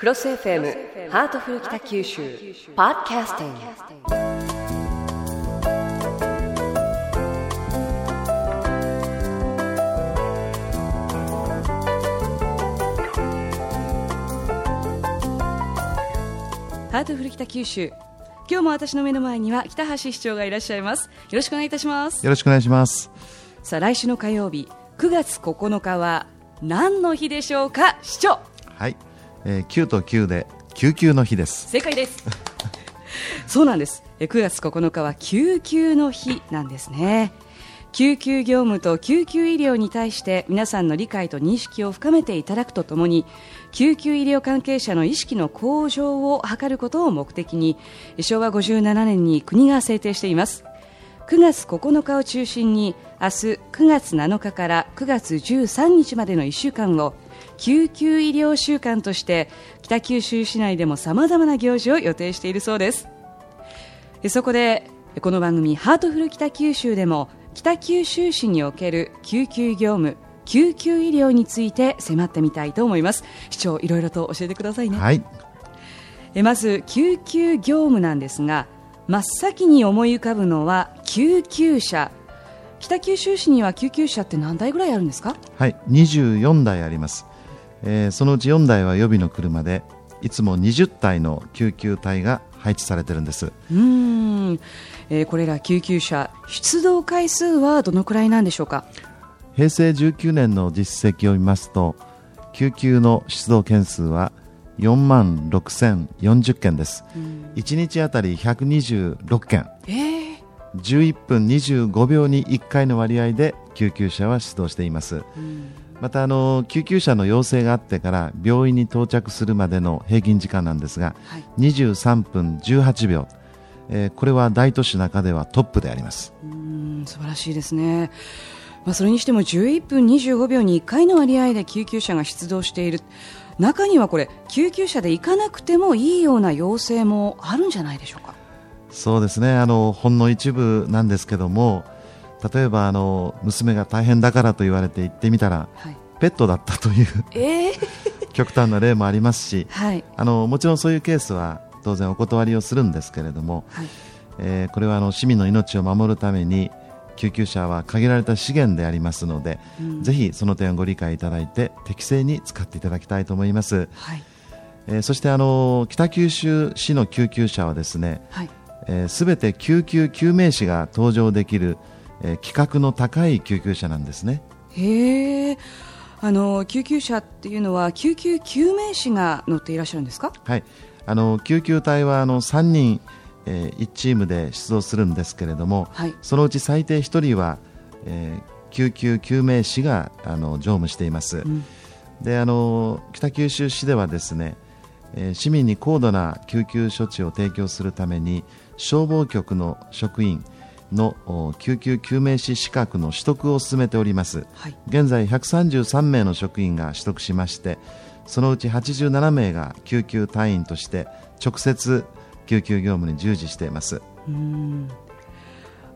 クロス FM ハートフル北九州ポッドキャスティング。ハートフル北九州。今日も私の目の前には北橋市長がいらっしゃいます。よろしくお願いいたします。よろしくお願いします。さあ来週の火曜日9月9日は何の日でしょうか市長。はい、えー、9と9で救急の日です。正解です。そうなんです。え9月9日は救急の日なんですね。救急業務と救急医療に対して皆さんの理解と認識を深めていただくとともに救急医療関係者の意識の向上を図ることを目的に昭和57年に国が制定しています。9月9日を中心に明日9月7日から9月13日までの1週間を救急医療週間として北九州市内でもさまざまな行事を予定しているそうです。そこでこの番組「ハートフル北九州」でも北九州市における救急業務救急医療について迫ってみたいと思います。市長いろいろと教えてくださいね、はい、えまず救急業務なんですが真っ先に思い浮かぶのは救急車。北九州市には救急車って何台ぐらいあるんですか？はい24台あります、えー、そのうち4台は予備の車でいつも20体の救急隊が配置されてるんです。うん、えー、これら救急車出動回数はどのくらいなんでしょうか？平成19年の実績を見ますと救急の出動件数は4万6040件です、うん、1日あたり126件、えー、11分25秒に1回の割合で救急車は出動しています、うん、またあの救急車の要請があってから病院に到着するまでの平均時間なんですが、はい、23分18秒、えー、これは大都市の中ではトップであります。うん素晴らしいですね。まあ、それにしても11分25秒に1回の割合で救急車が出動している。中にはこれ救急車で行かなくてもいいような要請もあるんじゃないでしょうか。そうですね。あのほんの一部なんですけども例えばあの娘が大変だからと言われて行ってみたら、はい、ペットだったという、えー、極端な例もありますし、はい、あのもちろんそういうケースは当然お断りをするんですけれども、はい、えー、これはあの市民の命を守るために救急車は限られた資源でありますので、うん、ぜひその点をご理解いただいて適正に使っていただきたいと思います、はい、えー、そしてあの北九州市の救急車はですねすべ、はい。えー、て救急救命士が搭乗できる、えー、規格の高い救急車なんですね。へえあの救急車っていうのは救急救命士が乗っていらっしゃるんですか？はい。あの救急隊はあの3人えー、1チームで出動するんですけれども、はい、そのうち最低1人は、えー、救急救命士があの乗務しています、うん、であの北九州市ではですね、えー、市民に高度な救急処置を提供するために消防局の職員の救急救命士資格の取得を進めております、はい、現在133名の職員が取得しましてそのうち87名が救急隊員として直接救急業務に従事しています。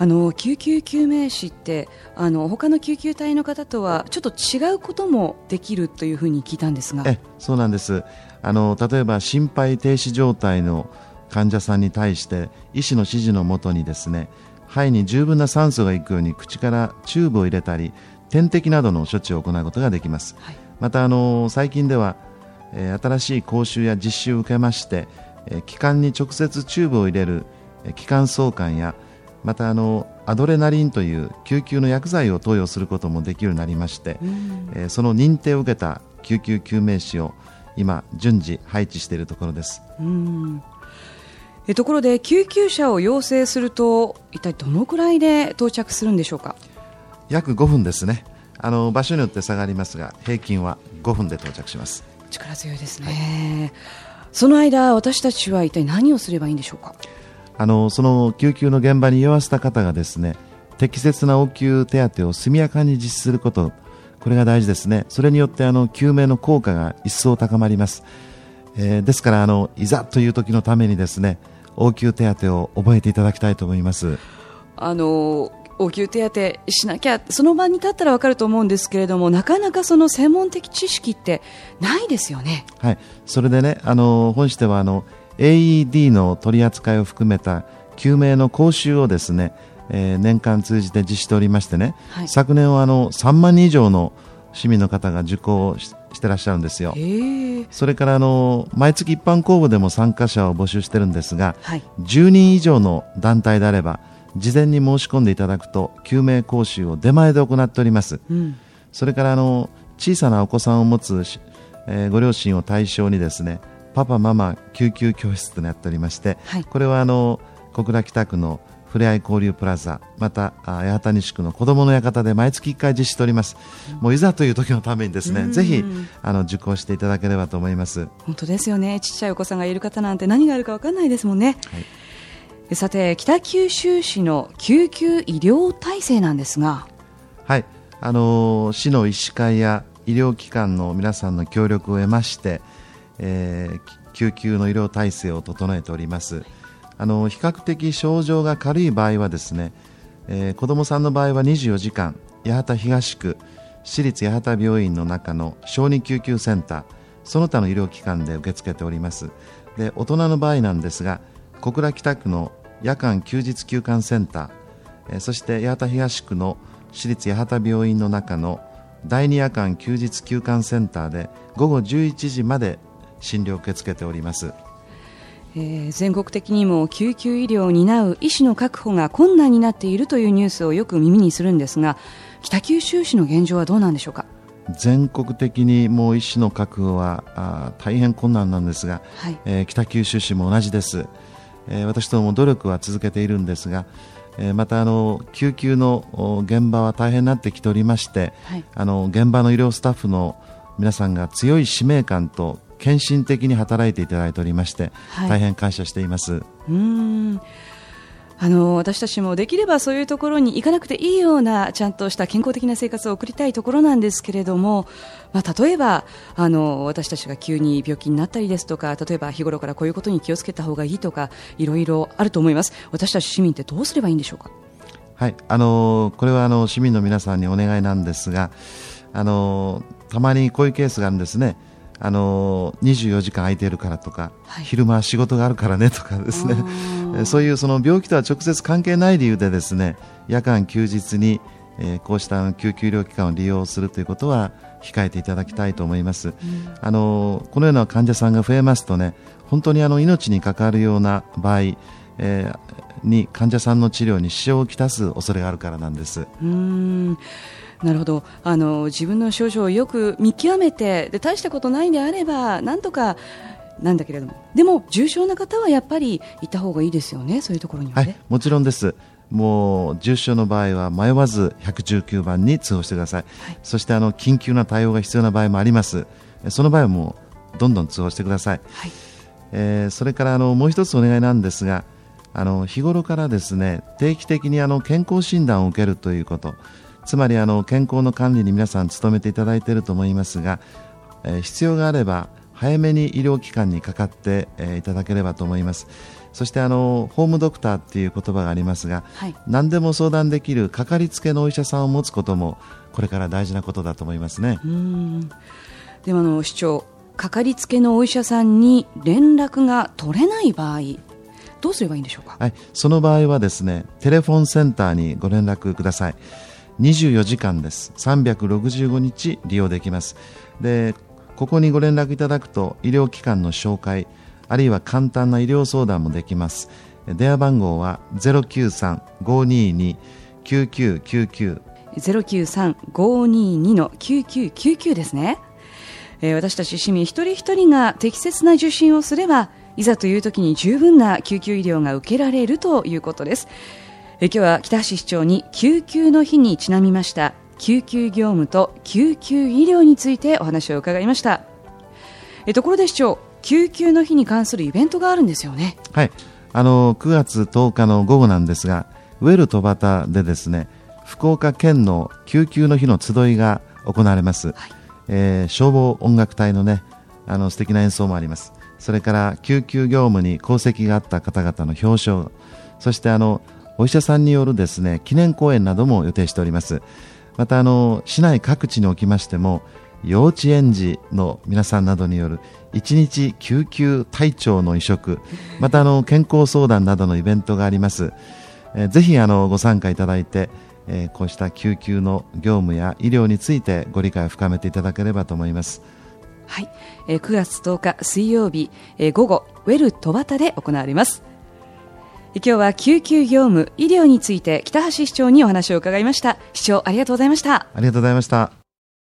あの救急救命士ってあの他の救急隊の方とはちょっと違うこともできるというふうに聞いたんですが。えそうなんです。あの例えば心肺停止状態の患者さんに対して医師の指示のもとにですね肺に十分な酸素がいくように口からチューブを入れたり点滴などの処置を行うことができます、はい、またあの最近では、えー、新しい講習や実習を受けまして気管に直接チューブを入れる気管相関やまたあのアドレナリンという救急の薬剤を投与することもできるようになりまして、うん、その認定を受けた救急救命士を今順次配置しているところです。うんえところで救急車を要請すると一体どのくらいで到着するんでしょうか？約5分ですね。あの場所によって差がありますが平均は5分で到着します。力強いですね、はいその間、私たちは一体何をすればいいんでしょうか？あのその救急の現場に居合わせた方がですね適切な応急手当を速やかに実施することこれが大事ですね。それによってあの救命の効果が一層高まります、えー、ですからあのいざという時のためにですね応急手当を覚えていただきたいと思います。あの応急手当しなきゃその場に立ったら分かると思うんですけれどもなかなかその専門的知識ってないですよね。はい、それでねあの本市ではあの AED の取り扱いを含めた救命の講習をですね、えー、年間通じて実施しておりましてね、はい、昨年はあの3万人以上の市民の方が受講してらっしゃるんですよ。それからあの毎月一般公募でも参加者を募集してるんですが、はい、10人以上の団体であれば事前に申し込んでいただくと救命講習を出前で行っております、うん、それからあの小さなお子さんを持つ、えー、ご両親を対象にですねパパママ救急教室となっておりまして、はい、これはあの小倉北区のふれあい交流プラザまた八幡西区の子どもの館で毎月1回実施しております、うん、もういざという時のためにですね、ぜひあの受講していただければと思います。本当ですよね。ちっちゃいお子さんがいる方なんて何があるか分かんないですもんね、はい。さて北九州市の救急医療体制なんですが。はい。あの市の医師会や医療機関の皆さんの協力を得まして、えー、救急の医療体制を整えておりますあの比較的症状が軽い場合はですね、えー、子どもさんの場合は24時間八幡東区市立八幡病院の中の小児救急センターその他の医療機関で受け付けております。で大人の場合なんですが小倉北区の夜間休日休館センターそして八幡東区の私立八幡病院の中の第二夜間休日休館センターで午後11時まで診療を受け付けております、えー、全国的にも救急医療を担う医師の確保が困難になっているというニュースをよく耳にするんですが北九州市の現状はどうなんでしょうか？全国的にもう医師の確保はあ大変困難なんですが、はい、えー、北九州市も同じです。えー、私ども努力は続けているんですが、えー、またあの救急の現場は大変になってきておりまして、はい、あの現場の医療スタッフの皆さんが強い使命感と献身的に働いていただいておりまして、はい、大変感謝しています。うんあの私たちもできればそういうところに行かなくていいようなちゃんとした健康的な生活を送りたいところなんですけれども、まあ、例えばあの私たちが急に病気になったりですとか例えば日頃からこういうことに気をつけた方がいいとかいろいろあると思います私たち市民ってどうすればいいんでしょうか？はいあのこれはあの市民の皆さんにお願いなんですがあのたまにこういうケースがあるんですね。あの24時間空いているからとか、はい、昼間仕事があるからねとかですね。そういうその病気とは直接関係ない理由でですね夜間休日に、えー、こうした救急医療機関を利用するということは控えていただきたいと思います、うん、あのこのような患者さんが増えますとね本当にあの命に関わるような場合、えー、に患者さんの治療に支障をきたす恐れがあるからなんです。うんなるほど。あの自分の症状をよく見極めてで大したことないんであればなんとかなんだけれども。でも重症な方はやっぱり行った方がいいですよねそういうところには、ね、はい、もちろんです。もう重症の場合は迷わず119番に通報してください、はい、そしてあの緊急な対応が必要な場合もあります。その場合はもうどんどん通報してください、はい、えー、それからあのもう一つお願いなんですがあの日頃からですね定期的にあの健康診断を受けるということつまりあの健康の管理に皆さん努めていただいていると思いますが、えー、必要があれば早めに医療機関にかかって、えー、いただければと思います。そしてあのホームドクターっていう言葉がありますが、はい、何でも相談できるかかりつけのお医者さんを持つこともこれから大事なことだと思いますね。でもあの市長かかりつけのお医者さんに連絡が取れない場合どうすればいいんでしょうか、はい、その場合はですねテレフォンセンターにご連絡ください24時間です。365日利用できます。でここにご連絡いただくと医療機関の紹介あるいは簡単な医療相談もできます。電話番号は093-522-9999 093-522の9999ですね、えー、私たち市民一人一人が適切な受診をすればいざという時に十分な救急医療が受けられるということです。え今日は北橋市長に救急の日にちなみました。救急業務と救急医療についてお話を伺いました。えところで市長救急の日に関するイベントがあるんですよね。はい。あの9月10日の午後なんですがウェル戸端でですね福岡県の救急の日の集いが行われます、はい、えー、消防音楽隊のねあの素敵な演奏もあります。それから救急業務に功績があった方々の表彰そしてあのお医者さんによるですね記念講演なども予定しております。またあの市内各地におきましても幼稚園児の皆さんなどによる一日救急隊長の移植またあの健康相談などのイベントがあります、え、ぜひあのご参加いただいて、え、こうした救急の業務や医療についてご理解を深めていただければと思います。はい、えー、9月10日水曜日、え、午後ウェル戸端で行われます。今日は救急業務医療について北橋市長にお話を伺いました。市長ありがとうございました。ありがとうございました。